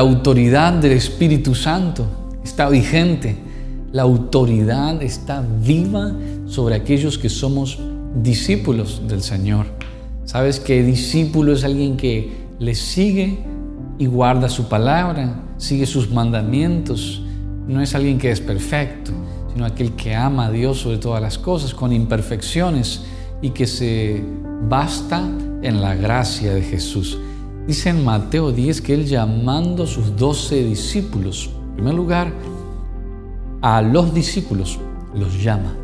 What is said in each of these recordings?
La autoridad del Espíritu Santo está vigente. La autoridad está viva sobre aquellos que somos discípulos del Señor. Sabes que discípulo es alguien que le sigue y guarda su palabra, sigue sus mandamientos. No es alguien que es perfecto, sino aquel que ama a Dios sobre todas las cosas, con imperfecciones y que se basta en la gracia de Jesús. Dice en Mateo 10 que él llamando a sus doce discípulos, en primer lugar, a los discípulos los llama.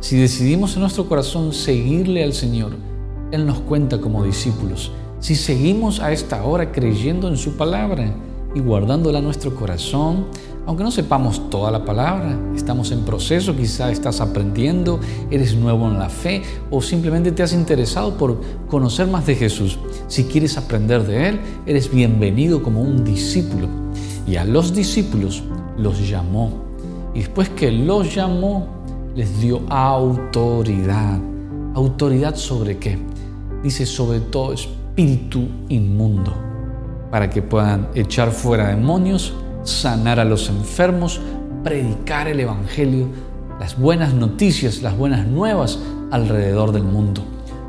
Si decidimos en nuestro corazón seguirle al Señor, Él nos cuenta como discípulos. Si seguimos a esta hora creyendo en su palabra y guardándola en nuestro corazón, aunque no sepamos toda la palabra, estamos en proceso, quizá estás aprendiendo, eres nuevo en la fe o simplemente te has interesado por conocer más de Jesús. Si quieres aprender de Él, eres bienvenido como un discípulo. Y a los discípulos los llamó. Y después que los llamó, les dio autoridad. ¿Autoridad sobre qué? Dice sobre todo espíritu inmundo, para que puedan echar fuera demonios sanar a los enfermos, predicar el Evangelio, las buenas noticias, las buenas nuevas alrededor del mundo.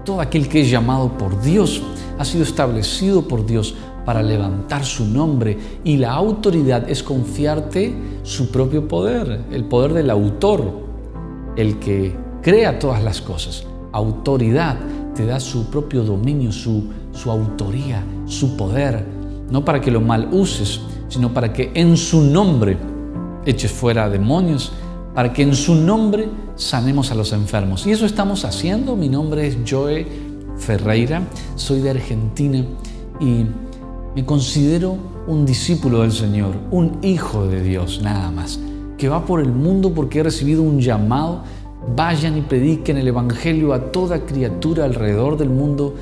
Todo aquel que es llamado por Dios ha sido establecido por Dios para levantar su nombre y la autoridad es confiarte su propio poder, el poder del autor, el que crea todas las cosas. Autoridad te da su propio dominio, su, su autoría, su poder, no para que lo mal uses, sino para que en su nombre eches fuera demonios, para que en su nombre sanemos a los enfermos. Y eso estamos haciendo. Mi nombre es Joe Ferreira, soy de Argentina y me considero un discípulo del Señor, un hijo de Dios nada más, que va por el mundo porque he recibido un llamado. Vayan y prediquen el Evangelio a toda criatura alrededor del mundo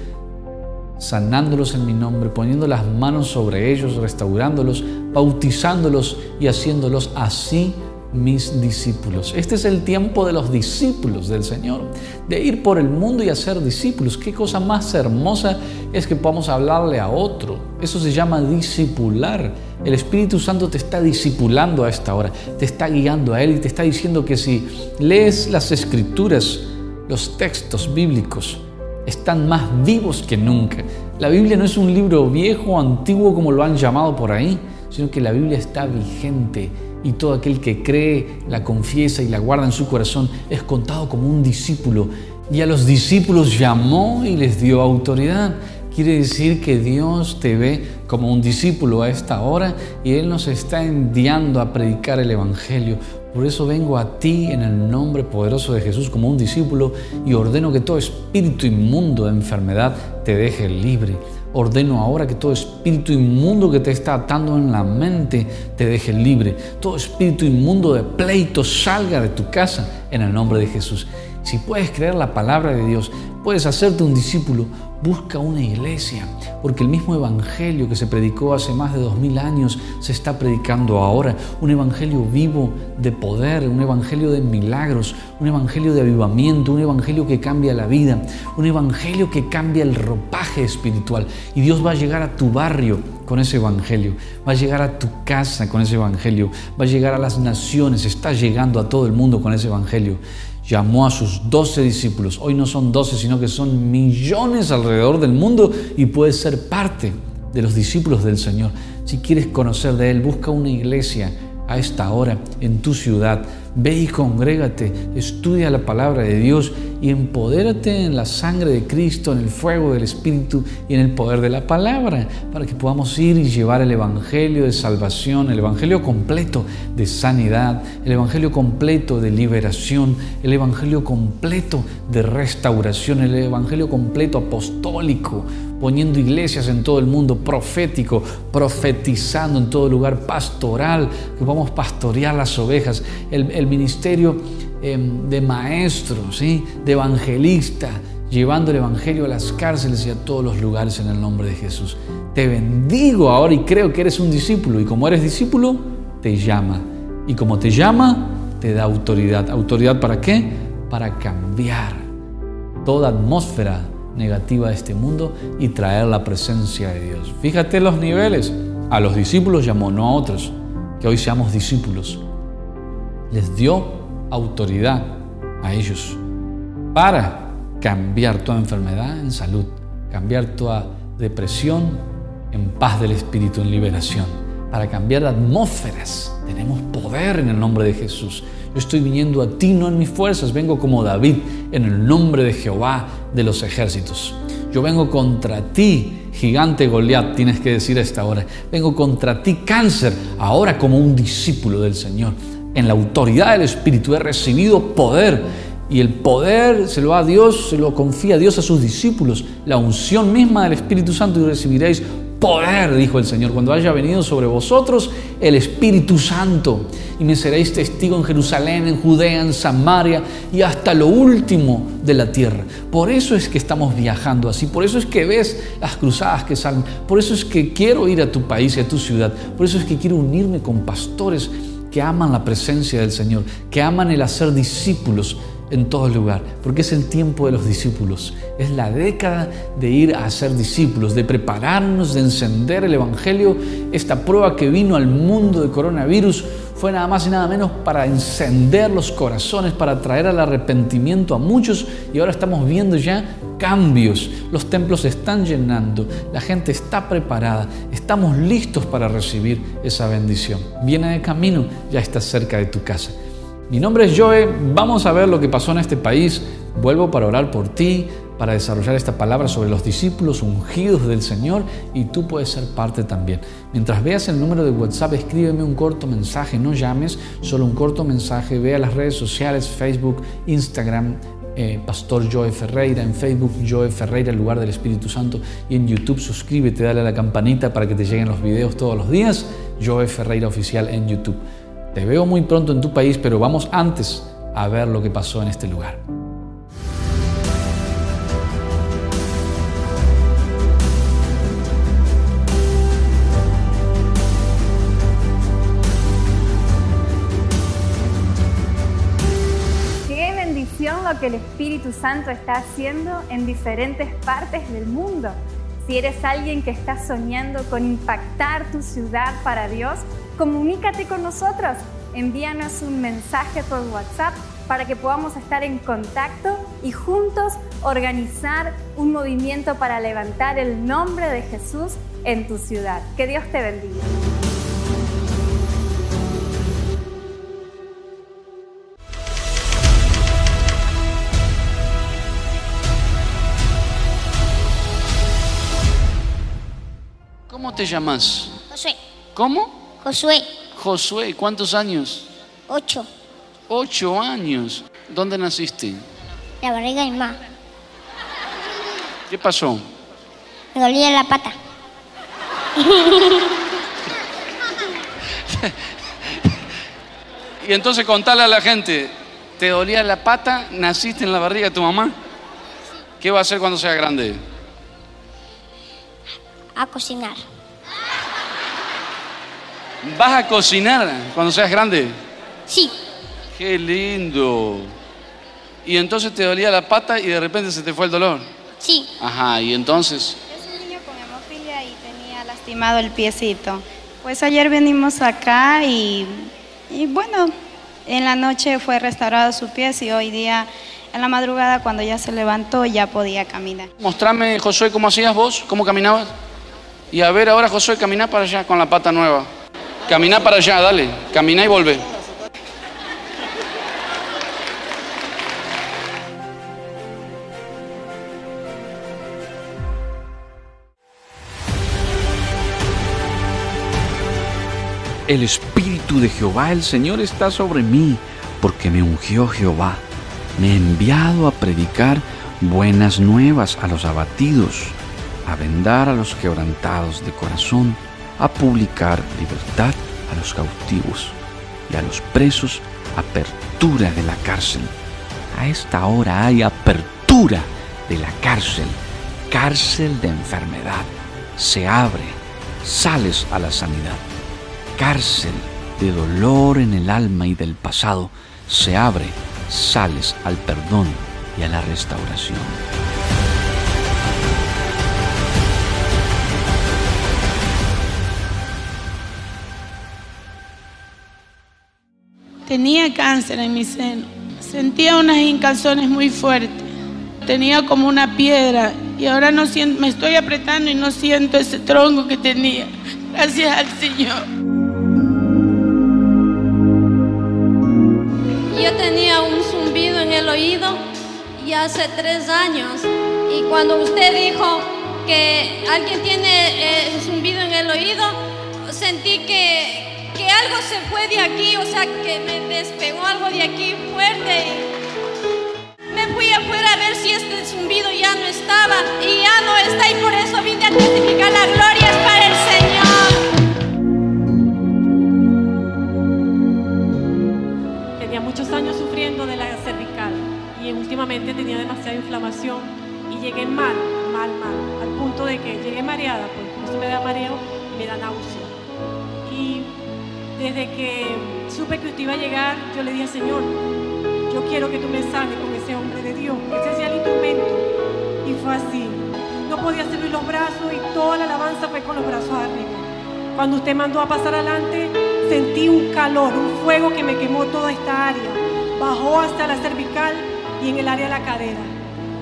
sanándolos en mi nombre, poniendo las manos sobre ellos, restaurándolos, bautizándolos y haciéndolos así mis discípulos. Este es el tiempo de los discípulos del Señor, de ir por el mundo y hacer discípulos. Qué cosa más hermosa es que podamos hablarle a otro. Eso se llama discipular. El Espíritu Santo te está discipulando a esta hora, te está guiando a Él y te está diciendo que si lees las escrituras, los textos bíblicos, están más vivos que nunca. La Biblia no es un libro viejo o antiguo como lo han llamado por ahí, sino que la Biblia está vigente y todo aquel que cree, la confiesa y la guarda en su corazón es contado como un discípulo. Y a los discípulos llamó y les dio autoridad. Quiere decir que Dios te ve como un discípulo a esta hora y Él nos está enviando a predicar el Evangelio. Por eso vengo a ti en el nombre poderoso de Jesús como un discípulo y ordeno que todo espíritu inmundo de enfermedad te deje libre. Ordeno ahora que todo espíritu inmundo que te está atando en la mente te deje libre. Todo espíritu inmundo de pleito salga de tu casa en el nombre de Jesús. Si puedes creer la palabra de Dios, puedes hacerte un discípulo, busca una iglesia, porque el mismo evangelio que se predicó hace más de dos mil años se está predicando ahora. Un evangelio vivo de poder, un evangelio de milagros, un evangelio de avivamiento, un evangelio que cambia la vida, un evangelio que cambia el ropaje espiritual. Y Dios va a llegar a tu barrio con ese evangelio, va a llegar a tu casa con ese evangelio, va a llegar a las naciones, está llegando a todo el mundo con ese evangelio llamó a sus doce discípulos. Hoy no son doce, sino que son millones alrededor del mundo y puedes ser parte de los discípulos del Señor. Si quieres conocer de Él, busca una iglesia a esta hora en tu ciudad. Ve y congrégate, estudia la palabra de Dios y empodérate en la sangre de Cristo, en el fuego del Espíritu y en el poder de la palabra, para que podamos ir y llevar el Evangelio de salvación, el Evangelio completo de sanidad, el Evangelio completo de liberación, el Evangelio completo de restauración, el Evangelio completo apostólico, poniendo iglesias en todo el mundo, profético, profetizando en todo lugar, pastoral, que vamos pastorear las ovejas, el, ministerio em, de maestro, de evangelista, llevando el Evangelio a las cárceles y a todos los lugares en el nombre de Jesús. Te bendigo ahora y creo que eres un discípulo y como eres discípulo, te llama. Y como te llama, te da autoridad. ¿Autoridad para qué? Para cambiar toda atmósfera negativa de este mundo y traer la presencia de Dios. Fíjate los niveles. A los discípulos llamó, no a otros, que hoy seamos discípulos. Les dio autoridad a ellos para cambiar toda enfermedad en salud, cambiar toda depresión en paz del Espíritu, en liberación, para cambiar atmósferas. Tenemos poder en el nombre de Jesús. Yo estoy viniendo a ti no en mis fuerzas, vengo como David en el nombre de Jehová de los ejércitos. Yo vengo contra ti, gigante Goliat, tienes que decir a esta hora. Vengo contra ti, cáncer, ahora como un discípulo del Señor. En la autoridad del Espíritu he recibido poder y el poder se lo da Dios, se lo confía Dios a sus discípulos. La unción misma del Espíritu Santo y recibiréis poder, dijo el Señor, cuando haya venido sobre vosotros el Espíritu Santo. Y me seréis testigo en Jerusalén, en Judea, en Samaria y hasta lo último de la tierra. Por eso es que estamos viajando así, por eso es que ves las cruzadas que salen, por eso es que quiero ir a tu país y a tu ciudad, por eso es que quiero unirme con pastores que aman la presencia del Señor, que aman el hacer discípulos en todo lugar, porque es el tiempo de los discípulos, es la década de ir a ser discípulos, de prepararnos, de encender el Evangelio. Esta prueba que vino al mundo de coronavirus fue nada más y nada menos para encender los corazones, para traer al arrepentimiento a muchos y ahora estamos viendo ya cambios. Los templos se están llenando, la gente está preparada, estamos listos para recibir esa bendición. Viene de camino, ya está cerca de tu casa. Mi nombre es Joe, vamos a ver lo que pasó en este país. Vuelvo para orar por ti, para desarrollar esta palabra sobre los discípulos ungidos del Señor y tú puedes ser parte también. Mientras veas el número de WhatsApp, escríbeme un corto mensaje, no llames, solo un corto mensaje, ve a las redes sociales, Facebook, Instagram, eh, Pastor Joe Ferreira, en Facebook Joe Ferreira, el lugar del Espíritu Santo, y en YouTube suscríbete, dale a la campanita para que te lleguen los videos todos los días, Joe Ferreira Oficial en YouTube. Te veo muy pronto en tu país, pero vamos antes a ver lo que pasó en este lugar. Qué bendición lo que el Espíritu Santo está haciendo en diferentes partes del mundo. Si eres alguien que está soñando con impactar tu ciudad para Dios, comunícate con nosotros. Envíanos un mensaje por WhatsApp para que podamos estar en contacto y juntos organizar un movimiento para levantar el nombre de Jesús en tu ciudad. Que Dios te bendiga. ¿Cómo te llamas? Josué. ¿Cómo? Josué. Josué, ¿cuántos años? Ocho. Ocho años. ¿Dónde naciste? La barriga de mi mamá. ¿Qué pasó? Me dolía la pata. Y entonces contale a la gente, ¿te dolía la pata? ¿Naciste en la barriga de tu mamá? ¿Qué va a hacer cuando sea grande? A cocinar. ¿Vas a cocinar cuando seas grande? Sí. Qué lindo. Y entonces te dolía la pata y de repente se te fue el dolor. Sí. Ajá, y entonces, Es un niño con hemofilia y tenía lastimado el piecito. Pues ayer venimos acá y, y bueno, en la noche fue restaurado su pie y hoy día, en la madrugada, cuando ya se levantó, ya podía caminar. mostrame, Josué, cómo hacías vos, cómo caminabas. Y a ver ahora, Josué, camina para allá con la pata nueva. Camina para allá, dale. Camina y vuelve. El Espíritu de Jehová, el Señor, está sobre mí, porque me ungió Jehová. Me ha enviado a predicar buenas nuevas a los abatidos, a vendar a los quebrantados de corazón a publicar libertad a los cautivos y a los presos apertura de la cárcel. A esta hora hay apertura de la cárcel, cárcel de enfermedad. Se abre, sales a la sanidad. Cárcel de dolor en el alma y del pasado. Se abre, sales al perdón y a la restauración. Tenía cáncer en mi seno. Sentía unas hincazones muy fuertes. Tenía como una piedra y ahora no me estoy apretando y no siento ese tronco que tenía. Gracias al Señor. Yo tenía un zumbido en el oído y hace tres años. Y cuando usted dijo que alguien tiene eh, zumbido en el oído, sentí que, que algo se fue de aquí, o sea, que me despegó algo de aquí fuerte. Me fui afuera a ver si este zumbido ya no estaba y ya no está y por eso vine a testificar la gloria es para el Señor. Tenía muchos años sufriendo de la cervical y últimamente tenía demasiada inflamación y llegué mal, mal, mal, al punto de que llegué mareada, pues eso me da mareo y me da náusea. Desde que supe que usted iba a llegar, yo le dije, Señor, yo quiero que tú me sanes con ese hombre de Dios. Ese sea el instrumento. Y fue así. No podía servir los brazos y toda la alabanza fue con los brazos arriba. Cuando usted mandó a pasar adelante, sentí un calor, un fuego que me quemó toda esta área. Bajó hasta la cervical y en el área de la cadera.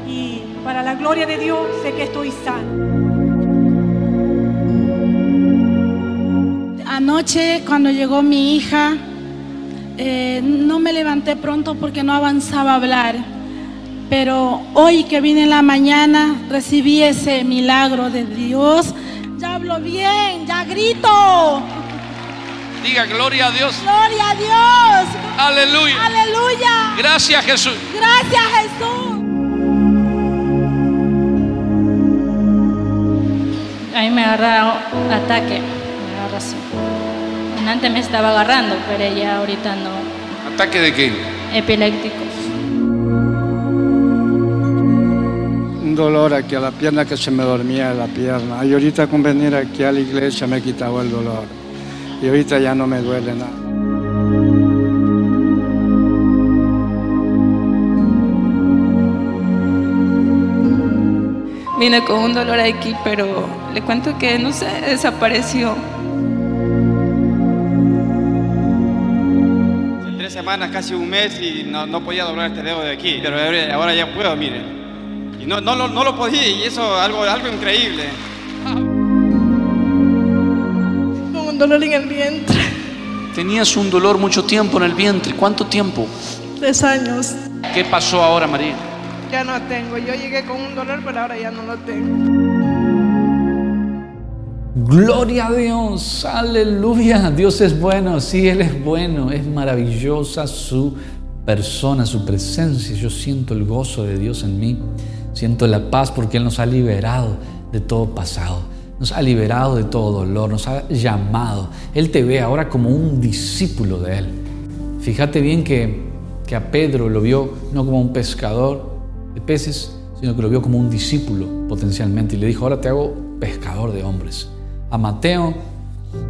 Y para la gloria de Dios sé que estoy sano. Anoche cuando llegó mi hija, eh, no me levanté pronto porque no avanzaba a hablar. Pero hoy que vine en la mañana, recibí ese milagro de Dios. Ya hablo bien, ya grito. Diga gloria a Dios. Gloria a Dios. Aleluya. Aleluya. Gracias Jesús. Gracias Jesús. A mí me agarra ataque. Antes me estaba agarrando, pero ya ahorita no. ¿Ataque de qué? Epilépticos. Un dolor aquí a la pierna que se me dormía la pierna. Y ahorita con venir aquí a la iglesia me quitaba el dolor. Y ahorita ya no me duele nada. Vine con un dolor aquí, pero le cuento que no sé, desapareció. Semanas, casi un mes y no, no podía doblar este dedo de aquí, pero ahora ya puedo, mire. Y no, no, no lo podía y eso algo, algo increíble. Con un dolor en el vientre. Tenías un dolor mucho tiempo en el vientre. ¿Cuánto tiempo? Tres años. ¿Qué pasó ahora, María? Ya no tengo. Yo llegué con un dolor, pero ahora ya no lo tengo. Gloria a Dios, aleluya. Dios es bueno, sí, Él es bueno. Es maravillosa su persona, su presencia. Yo siento el gozo de Dios en mí. Siento la paz porque Él nos ha liberado de todo pasado. Nos ha liberado de todo dolor, nos ha llamado. Él te ve ahora como un discípulo de Él. Fíjate bien que, que a Pedro lo vio no como un pescador de peces, sino que lo vio como un discípulo potencialmente y le dijo, ahora te hago pescador de hombres. A Mateo,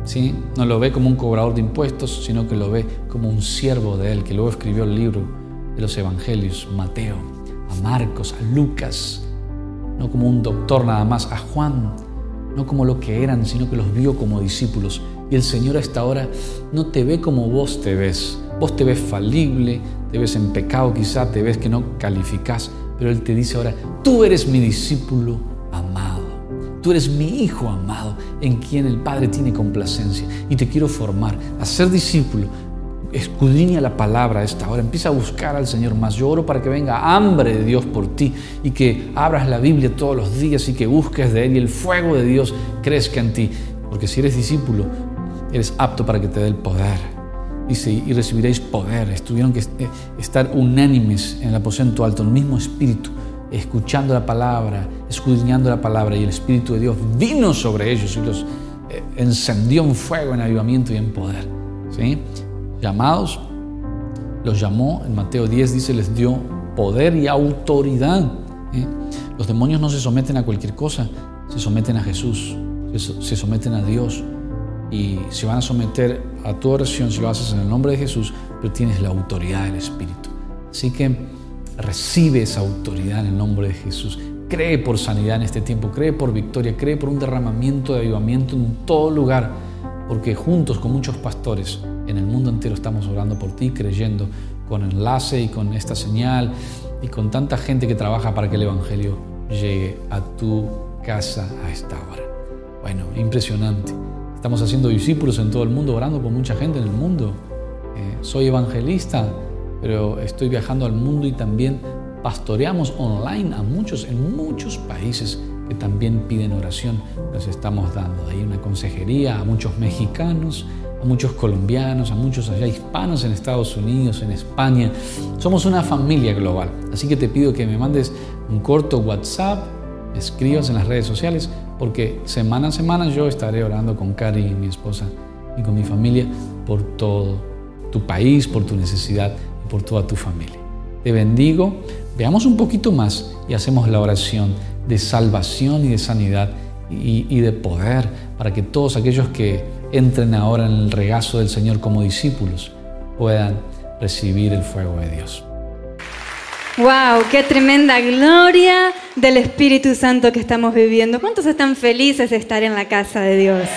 ¿sí? no lo ve como un cobrador de impuestos, sino que lo ve como un siervo de él, que luego escribió el libro de los evangelios, Mateo, a Marcos, a Lucas, no como un doctor nada más, a Juan, no como lo que eran, sino que los vio como discípulos. Y el Señor a esta hora no te ve como vos te ves. Vos te ves falible, te ves en pecado quizá, te ves que no calificás, pero Él te dice ahora, tú eres mi discípulo amado. Tú eres mi hijo amado, en quien el Padre tiene complacencia. Y te quiero formar a ser discípulo. Escudriña la palabra a esta hora. Empieza a buscar al Señor más. Yo oro para que venga hambre de Dios por ti y que abras la Biblia todos los días y que busques de Él y el fuego de Dios crezca en ti. Porque si eres discípulo, eres apto para que te dé el poder. Y recibiréis poder. Estuvieron que estar unánimes en el aposento alto, en el mismo espíritu, escuchando la palabra, escudriñando la palabra, y el Espíritu de Dios vino sobre ellos y los eh, encendió en fuego, en avivamiento y en poder. ¿sí? Llamados, los llamó, en Mateo 10 dice, les dio poder y autoridad. ¿eh? Los demonios no se someten a cualquier cosa, se someten a Jesús, se someten a Dios y se van a someter a tu oración si lo haces en el nombre de Jesús, pero tienes la autoridad del Espíritu. Así que recibe esa autoridad en el nombre de Jesús. Cree por sanidad en este tiempo, cree por victoria, cree por un derramamiento de avivamiento en todo lugar, porque juntos con muchos pastores en el mundo entero estamos orando por ti, creyendo con enlace y con esta señal y con tanta gente que trabaja para que el Evangelio llegue a tu casa a esta hora. Bueno, impresionante. Estamos haciendo discípulos en todo el mundo, orando por mucha gente en el mundo. Eh, soy evangelista, pero estoy viajando al mundo y también pastoreamos online a muchos, en muchos países que también piden oración. Les estamos dando ahí una consejería a muchos mexicanos, a muchos colombianos, a muchos allá hispanos en Estados Unidos, en España. Somos una familia global. Así que te pido que me mandes un corto WhatsApp, escribas en las redes sociales porque semana a semana yo estaré orando con Cari, mi esposa, y con mi familia por todo tu país, por tu necesidad por toda tu familia. Te bendigo, veamos un poquito más y hacemos la oración de salvación y de sanidad y, de poder para que todos aquellos que entren ahora en el regazo del Señor como discípulos puedan recibir el fuego de Dios. ¡Wow! ¡Qué tremenda gloria del Espíritu Santo que estamos viviendo! ¿Cuántos están felices de estar en la casa de Dios?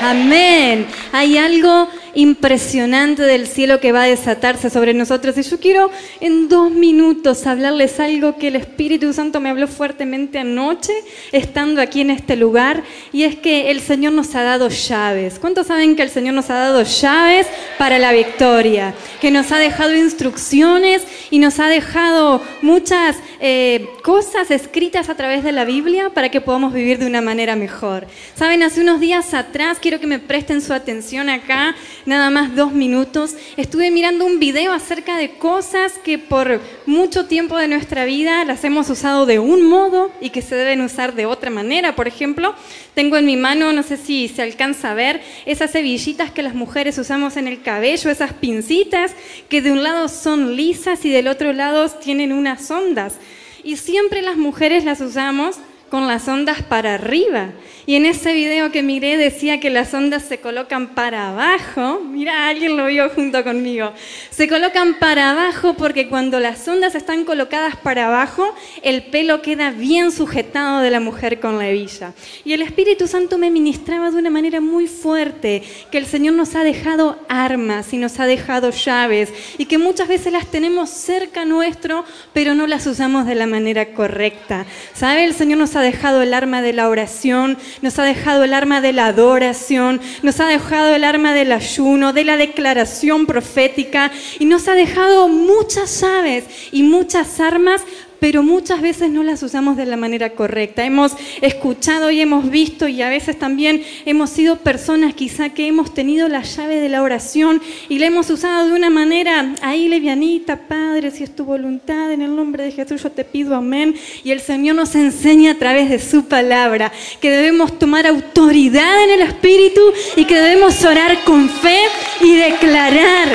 Amén. Hay algo impresionante del cielo que va a desatarse sobre nosotros. Y yo quiero en dos minutos hablarles algo que el Espíritu Santo me habló fuertemente anoche, estando aquí en este lugar, y es que el Señor nos ha dado llaves. ¿Cuántos saben que el Señor nos ha dado llaves para la victoria? Que nos ha dejado instrucciones y nos ha dejado muchas eh, cosas escritas a través de la Biblia para que podamos vivir de una manera mejor. Saben, hace unos días atrás, quiero que me presten su atención acá, nada más dos minutos, estuve mirando un video acerca de cosas que por mucho tiempo de nuestra vida las hemos usado de un modo y que se deben usar de otra manera. Por ejemplo, tengo en mi mano, no sé si se alcanza a ver, esas hebillitas que las mujeres usamos en el cabello, esas pincitas que de un lado son lisas y del otro lado tienen unas ondas. Y siempre las mujeres las usamos con las ondas para arriba. Y en ese video que miré decía que las ondas se colocan para abajo. Mira, alguien lo vio junto conmigo. Se colocan para abajo porque cuando las ondas están colocadas para abajo, el pelo queda bien sujetado de la mujer con la hebilla. Y el Espíritu Santo me ministraba de una manera muy fuerte que el Señor nos ha dejado armas y nos ha dejado llaves y que muchas veces las tenemos cerca nuestro, pero no las usamos de la manera correcta. ¿Sabe? El Señor nos ha dejado el arma de la oración, nos ha dejado el arma de la adoración, nos ha dejado el arma del ayuno, de la declaración profética y nos ha dejado muchas llaves y muchas armas pero muchas veces no las usamos de la manera correcta. Hemos escuchado y hemos visto y a veces también hemos sido personas quizá que hemos tenido la llave de la oración y la hemos usado de una manera ahí levianita, Padre, si es tu voluntad, en el nombre de Jesús yo te pido amén. Y el Señor nos enseña a través de su palabra que debemos tomar autoridad en el Espíritu y que debemos orar con fe y declarar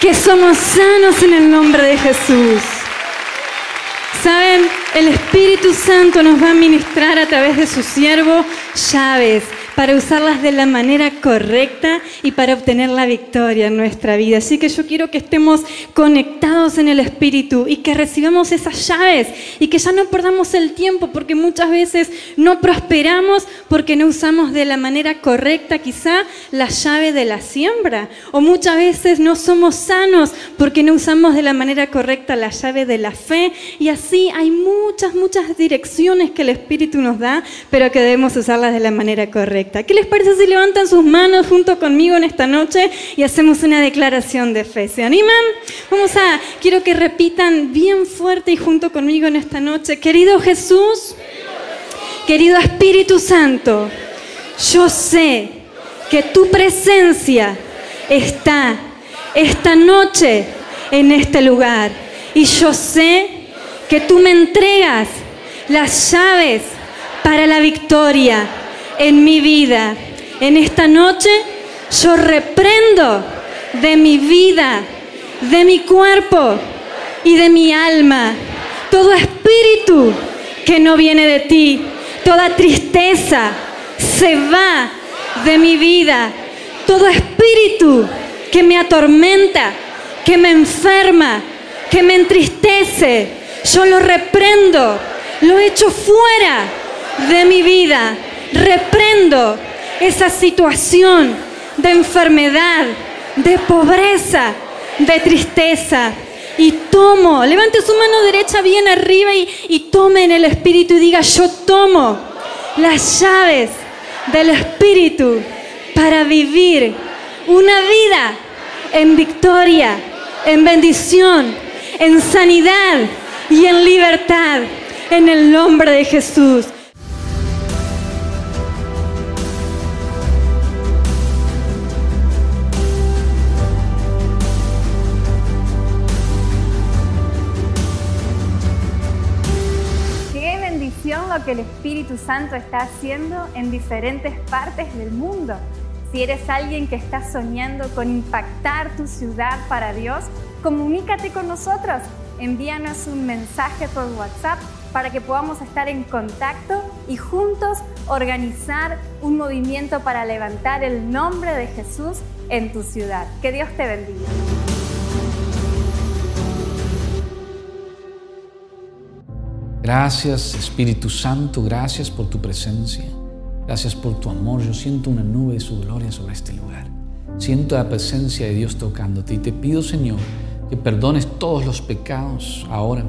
que somos sanos en el nombre de Jesús. Saben, el Espíritu Santo nos va a ministrar a través de su siervo llaves para usarlas de la manera correcta y para obtener la victoria en nuestra vida. Así que yo quiero que estemos conectados en el Espíritu y que recibamos esas llaves y que ya no perdamos el tiempo porque muchas veces no prosperamos porque no usamos de la manera correcta quizá la llave de la siembra o muchas veces no somos sanos porque no usamos de la manera correcta la llave de la fe y así hay muchas, muchas direcciones que el Espíritu nos da, pero que debemos usarlas de la manera correcta. ¿Qué les parece si levantan sus manos junto conmigo en esta noche y hacemos una declaración de fe? ¿Se animan? Vamos a, quiero que repitan bien fuerte y junto conmigo en esta noche. Querido Jesús, querido Espíritu Santo, yo sé que tu presencia está esta noche en este lugar. Y yo sé que tú me entregas las llaves para la victoria en mi vida. En esta noche yo reprendo de mi vida, de mi cuerpo y de mi alma todo espíritu que no viene de ti, toda tristeza se va de mi vida, todo espíritu que me atormenta, que me enferma, que me entristece, yo lo reprendo, lo echo fuera de mi vida, reprendo esa situación de enfermedad, de pobreza, de tristeza. Y tomo, levante su mano derecha bien arriba y, tome en el Espíritu y diga, yo tomo las llaves del Espíritu para vivir una vida en victoria, en bendición, en sanidad y en libertad, en el nombre de Jesús. Que el Espíritu Santo está haciendo en diferentes partes del mundo. Si eres alguien que está soñando con impactar tu ciudad para Dios, comunícate con nosotros. Envíanos un mensaje por WhatsApp para que podamos estar en contacto y juntos organizar un movimiento para levantar el nombre de Jesús en tu ciudad. Que Dios te bendiga. Gracias Espíritu Santo, gracias por tu presencia, gracias por tu amor. Yo siento una nube de su gloria sobre este lugar. Siento la presencia de Dios tocándote y te pido Señor que perdones todos los pecados ahora.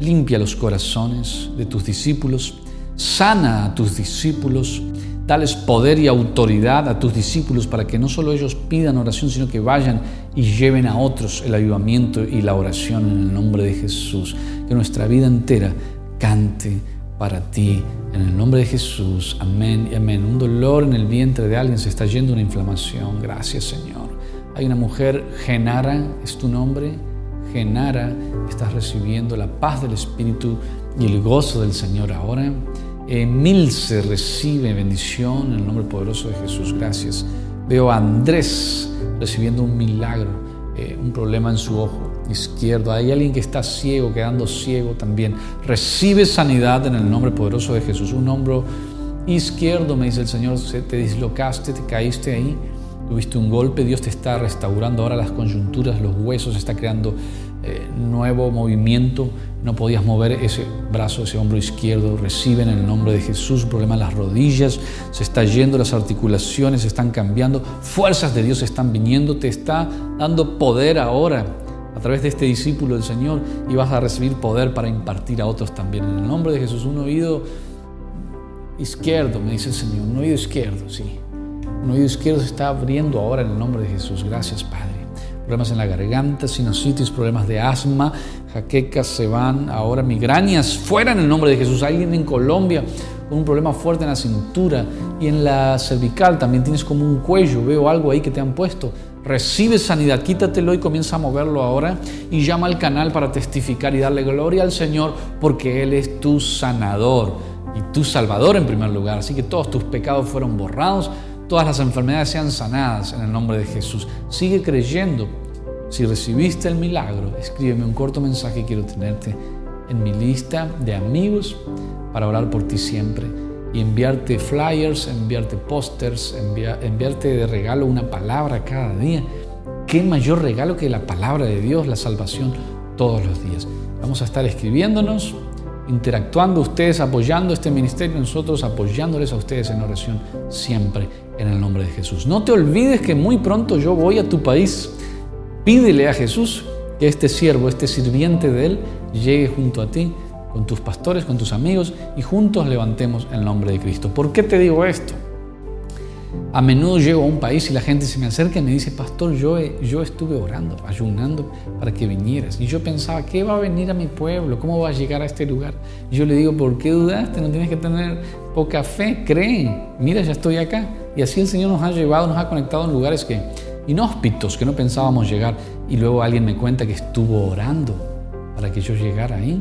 Limpia los corazones de tus discípulos, sana a tus discípulos, dales poder y autoridad a tus discípulos para que no solo ellos pidan oración, sino que vayan y lleven a otros el avivamiento y la oración en el nombre de Jesús. Que nuestra vida entera cante para ti. En el nombre de Jesús, amén y amén. Un dolor en el vientre de alguien se está yendo una inflamación. Gracias Señor. Hay una mujer, Genara, es tu nombre. Genara, estás recibiendo la paz del Espíritu y el gozo del Señor ahora. Emilce recibe bendición en el nombre poderoso de Jesús. Gracias. Veo a Andrés recibiendo un milagro, eh, un problema en su ojo izquierdo. Hay alguien que está ciego, quedando ciego también. Recibe sanidad en el nombre poderoso de Jesús. Un hombro izquierdo, me dice el Señor, te dislocaste, te caíste ahí. Tuviste un golpe, Dios te está restaurando ahora las coyunturas, los huesos, está creando eh, nuevo movimiento. No podías mover ese brazo, ese hombro izquierdo. Recibe en el nombre de Jesús. problema en las rodillas, se está yendo, las articulaciones se están cambiando. Fuerzas de Dios están viniendo, te está dando poder ahora a través de este discípulo del Señor y vas a recibir poder para impartir a otros también. En el nombre de Jesús, un oído izquierdo, me dice el Señor, un oído izquierdo, sí. Un oído izquierdo se está abriendo ahora en el nombre de Jesús. Gracias, Padre. Problemas en la garganta, sinusitis, problemas de asma, jaquecas se van ahora, migrañas fuera en el nombre de Jesús. Alguien en Colombia con un problema fuerte en la cintura y en la cervical también tienes como un cuello. Veo algo ahí que te han puesto. Recibe sanidad, quítatelo y comienza a moverlo ahora y llama al canal para testificar y darle gloria al Señor porque Él es tu sanador y tu salvador en primer lugar. Así que todos tus pecados fueron borrados todas las enfermedades sean sanadas en el nombre de Jesús. Sigue creyendo. Si recibiste el milagro, escríbeme un corto mensaje. Quiero tenerte en mi lista de amigos para orar por ti siempre y enviarte flyers, enviarte pósters, enviarte de regalo una palabra cada día. ¿Qué mayor regalo que la palabra de Dios, la salvación todos los días? Vamos a estar escribiéndonos interactuando ustedes, apoyando este ministerio, nosotros apoyándoles a ustedes en oración siempre en el nombre de Jesús. No te olvides que muy pronto yo voy a tu país. Pídele a Jesús que este siervo, este sirviente de Él, llegue junto a ti, con tus pastores, con tus amigos y juntos levantemos el nombre de Cristo. ¿Por qué te digo esto? A menudo llego a un país y la gente se me acerca y me dice, pastor, yo, yo estuve orando, ayunando para que vinieras. Y yo pensaba, ¿qué va a venir a mi pueblo? ¿Cómo va a llegar a este lugar? Y yo le digo, ¿por qué dudaste? No tienes que tener poca fe, cree. Mira, ya estoy acá. Y así el Señor nos ha llevado, nos ha conectado en lugares que inhóspitos, que no pensábamos llegar. Y luego alguien me cuenta que estuvo orando para que yo llegara ahí.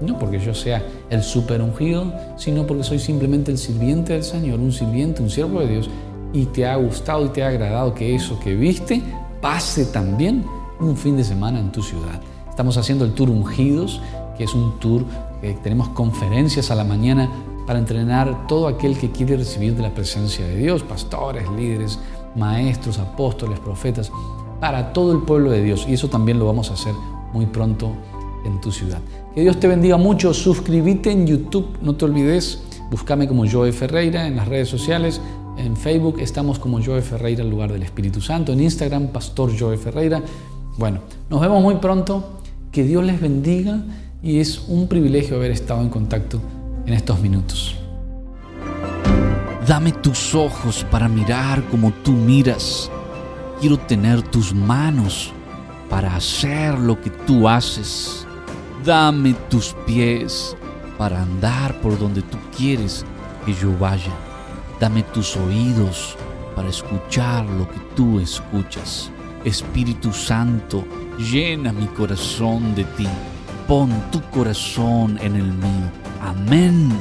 No porque yo sea el super ungido, sino porque soy simplemente el sirviente del Señor, un sirviente, un siervo de Dios y te ha gustado y te ha agradado que eso que viste pase también un fin de semana en tu ciudad. Estamos haciendo el Tour Ungidos, que es un tour que tenemos conferencias a la mañana para entrenar todo aquel que quiere recibir de la presencia de Dios, pastores, líderes, maestros, apóstoles, profetas, para todo el pueblo de Dios. Y eso también lo vamos a hacer muy pronto en tu ciudad. Que Dios te bendiga mucho. Suscríbete en YouTube, no te olvides. Búscame como Joe Ferreira en las redes sociales. En Facebook estamos como Joe Ferreira, el lugar del Espíritu Santo. En Instagram, Pastor Joe Ferreira. Bueno, nos vemos muy pronto. Que Dios les bendiga y es un privilegio haber estado en contacto en estos minutos. Dame tus ojos para mirar como tú miras. Quiero tener tus manos para hacer lo que tú haces. Dame tus pies para andar por donde tú quieres que yo vaya. Dame tus oídos para escuchar lo que tú escuchas. Espíritu Santo, llena mi corazón de ti. Pon tu corazón en el mío. Amén.